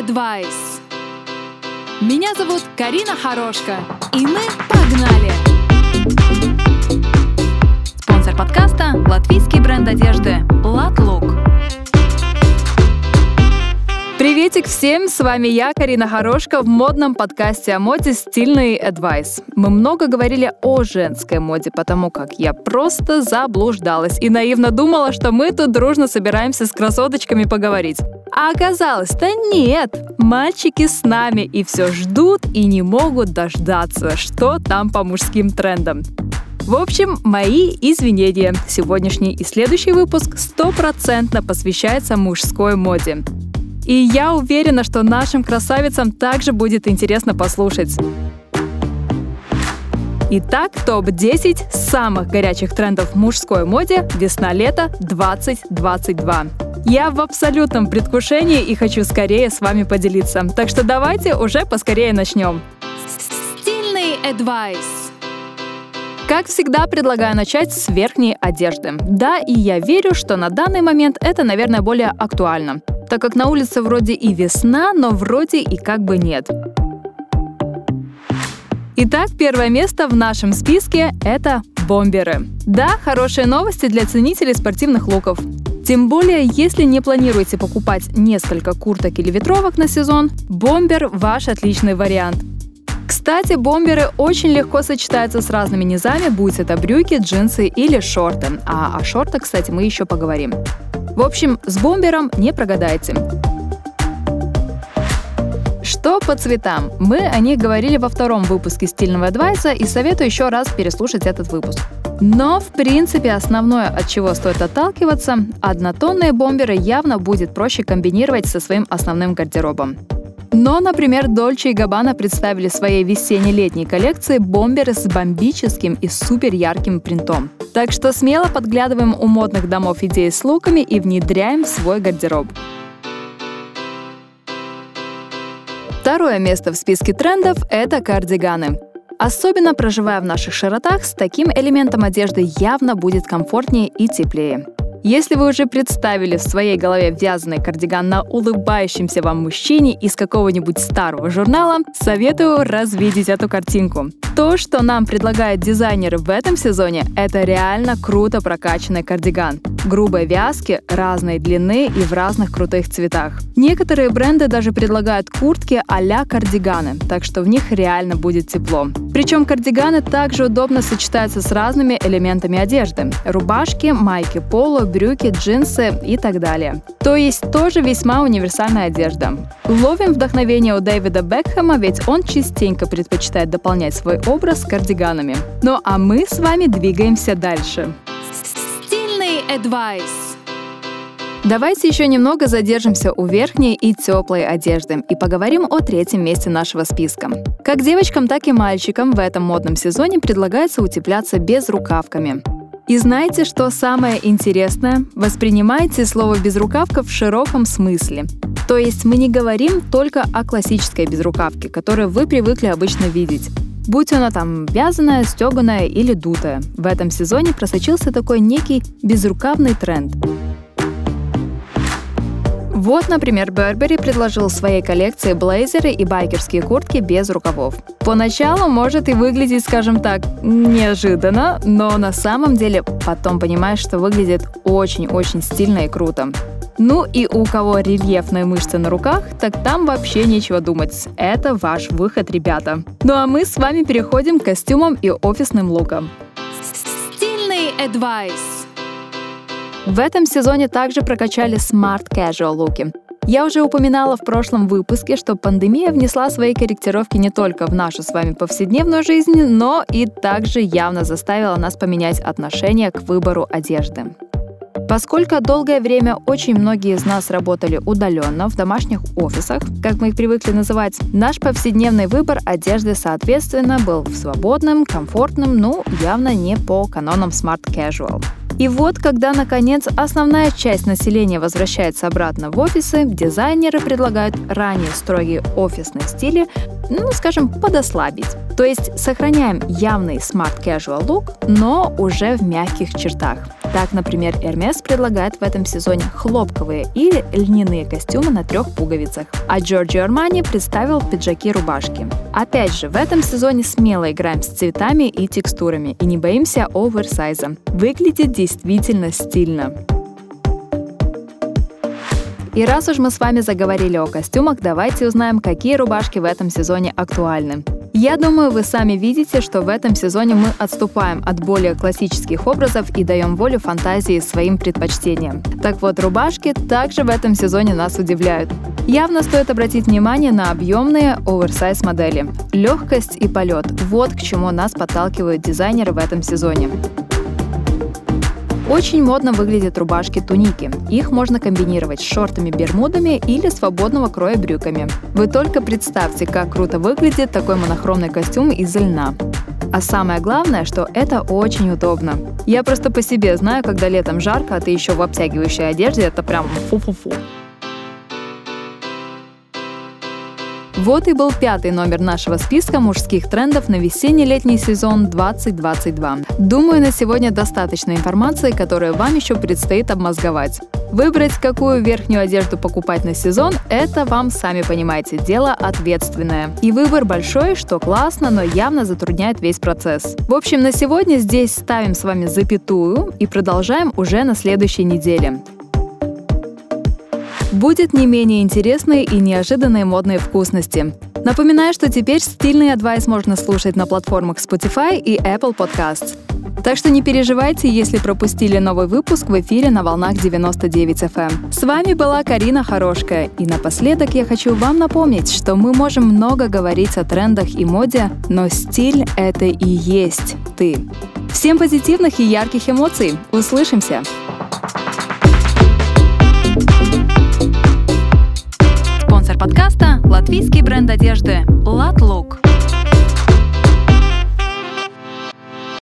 Advice. Меня зовут Карина Хорошка, и мы погнали! Спонсор подкаста – латвийский бренд одежды «Латлук». Приветик всем, с вами я, Карина Хорошка, в модном подкасте о моде «Стильный Advice». Мы много говорили о женской моде, потому как я просто заблуждалась и наивно думала, что мы тут дружно собираемся с красоточками поговорить. А оказалось-то нет. Мальчики с нами и все ждут и не могут дождаться, что там по мужским трендам. В общем, мои извинения. Сегодняшний и следующий выпуск стопроцентно посвящается мужской моде. И я уверена, что нашим красавицам также будет интересно послушать. Итак, топ-10 самых горячих трендов в мужской моде весна-лето 2022. Я в абсолютном предвкушении и хочу скорее с вами поделиться. Так что давайте уже поскорее начнем. Стильный advice. Как всегда, предлагаю начать с верхней одежды. Да, и я верю, что на данный момент это, наверное, более актуально так как на улице вроде и весна, но вроде и как бы нет. Итак, первое место в нашем списке — это бомберы. Да, хорошие новости для ценителей спортивных луков. Тем более, если не планируете покупать несколько курток или ветровок на сезон, бомбер – ваш отличный вариант. Кстати, бомберы очень легко сочетаются с разными низами, будь это брюки, джинсы или шорты. А о шортах, кстати, мы еще поговорим. В общем, с бомбером не прогадайте. Что по цветам? Мы о них говорили во втором выпуске стильного адвайса и советую еще раз переслушать этот выпуск. Но, в принципе, основное, от чего стоит отталкиваться, однотонные бомберы явно будет проще комбинировать со своим основным гардеробом. Но, например, Dolce и Gabbana представили в своей весенне-летней коллекции бомберы с бомбическим и супер ярким принтом. Так что смело подглядываем у модных домов идеи с луками и внедряем в свой гардероб. Второе место в списке трендов – это кардиганы. Особенно проживая в наших широтах, с таким элементом одежды явно будет комфортнее и теплее. Если вы уже представили в своей голове вязаный кардиган на улыбающемся вам мужчине из какого-нибудь старого журнала, советую развидеть эту картинку. То, что нам предлагают дизайнеры в этом сезоне, это реально круто прокачанный кардиган. Грубой вязки, разной длины и в разных крутых цветах. Некоторые бренды даже предлагают куртки а-ля кардиганы, так что в них реально будет тепло. Причем кардиганы также удобно сочетаются с разными элементами одежды. Рубашки, майки поло, брюки, джинсы и так далее. То есть тоже весьма универсальная одежда. Ловим вдохновение у Дэвида Бекхэма, ведь он частенько предпочитает дополнять свой образ кардиганами. Ну а мы с вами двигаемся дальше. Стильный advice. Давайте еще немного задержимся у верхней и теплой одежды и поговорим о третьем месте нашего списка. Как девочкам, так и мальчикам в этом модном сезоне предлагается утепляться без рукавками. И знаете, что самое интересное? Воспринимайте слово «безрукавка» в широком смысле. То есть мы не говорим только о классической безрукавке, которую вы привыкли обычно видеть. Будь она там вязаная, стеганая или дутая. В этом сезоне просочился такой некий безрукавный тренд. Вот, например, Бербери предложил в своей коллекции блейзеры и байкерские куртки без рукавов. Поначалу может и выглядеть, скажем так, неожиданно, но на самом деле потом понимаешь, что выглядит очень-очень стильно и круто. Ну и у кого рельефные мышцы на руках, так там вообще нечего думать. Это ваш выход, ребята. Ну а мы с вами переходим к костюмам и офисным лукам. Стильный advice. В этом сезоне также прокачали Smart Casual луки. Я уже упоминала в прошлом выпуске, что пандемия внесла свои корректировки не только в нашу с вами повседневную жизнь, но и также явно заставила нас поменять отношение к выбору одежды. Поскольку долгое время очень многие из нас работали удаленно в домашних офисах, как мы их привыкли называть, наш повседневный выбор одежды, соответственно, был свободным, комфортным, ну, явно не по канонам Smart Casual. И вот, когда, наконец, основная часть населения возвращается обратно в офисы, дизайнеры предлагают ранее строгие офисные стили, ну, скажем, подослабить. То есть сохраняем явный smart casual look, но уже в мягких чертах. Так, например, Hermes предлагает в этом сезоне хлопковые или льняные костюмы на трех пуговицах, а Giorgio Armani представил пиджаки-рубашки. Опять же, в этом сезоне смело играем с цветами и текстурами и не боимся оверсайза. Выглядит действительно стильно. И раз уж мы с вами заговорили о костюмах, давайте узнаем, какие рубашки в этом сезоне актуальны. Я думаю, вы сами видите, что в этом сезоне мы отступаем от более классических образов и даем волю фантазии своим предпочтениям. Так вот, рубашки также в этом сезоне нас удивляют. Явно стоит обратить внимание на объемные оверсайз модели. Легкость и полет – вот к чему нас подталкивают дизайнеры в этом сезоне. Очень модно выглядят рубашки-туники. Их можно комбинировать с шортами-бермудами или свободного кроя брюками. Вы только представьте, как круто выглядит такой монохромный костюм из льна. А самое главное, что это очень удобно. Я просто по себе знаю, когда летом жарко, а ты еще в обтягивающей одежде, это прям фу-фу-фу. Вот и был пятый номер нашего списка мужских трендов на весенне-летний сезон 2022. Думаю, на сегодня достаточно информации, которую вам еще предстоит обмозговать. Выбрать, какую верхнюю одежду покупать на сезон, это вам, сами понимаете, дело ответственное. И выбор большой, что классно, но явно затрудняет весь процесс. В общем, на сегодня здесь ставим с вами запятую и продолжаем уже на следующей неделе будет не менее интересные и неожиданные модные вкусности. Напоминаю, что теперь стильный адвайс можно слушать на платформах Spotify и Apple Podcasts. Так что не переживайте, если пропустили новый выпуск в эфире на волнах 99 FM. Эм. С вами была Карина Хорошкая. И напоследок я хочу вам напомнить, что мы можем много говорить о трендах и моде, но стиль — это и есть ты. Всем позитивных и ярких эмоций. Услышимся! подкаста латвийский бренд одежды «Латлук».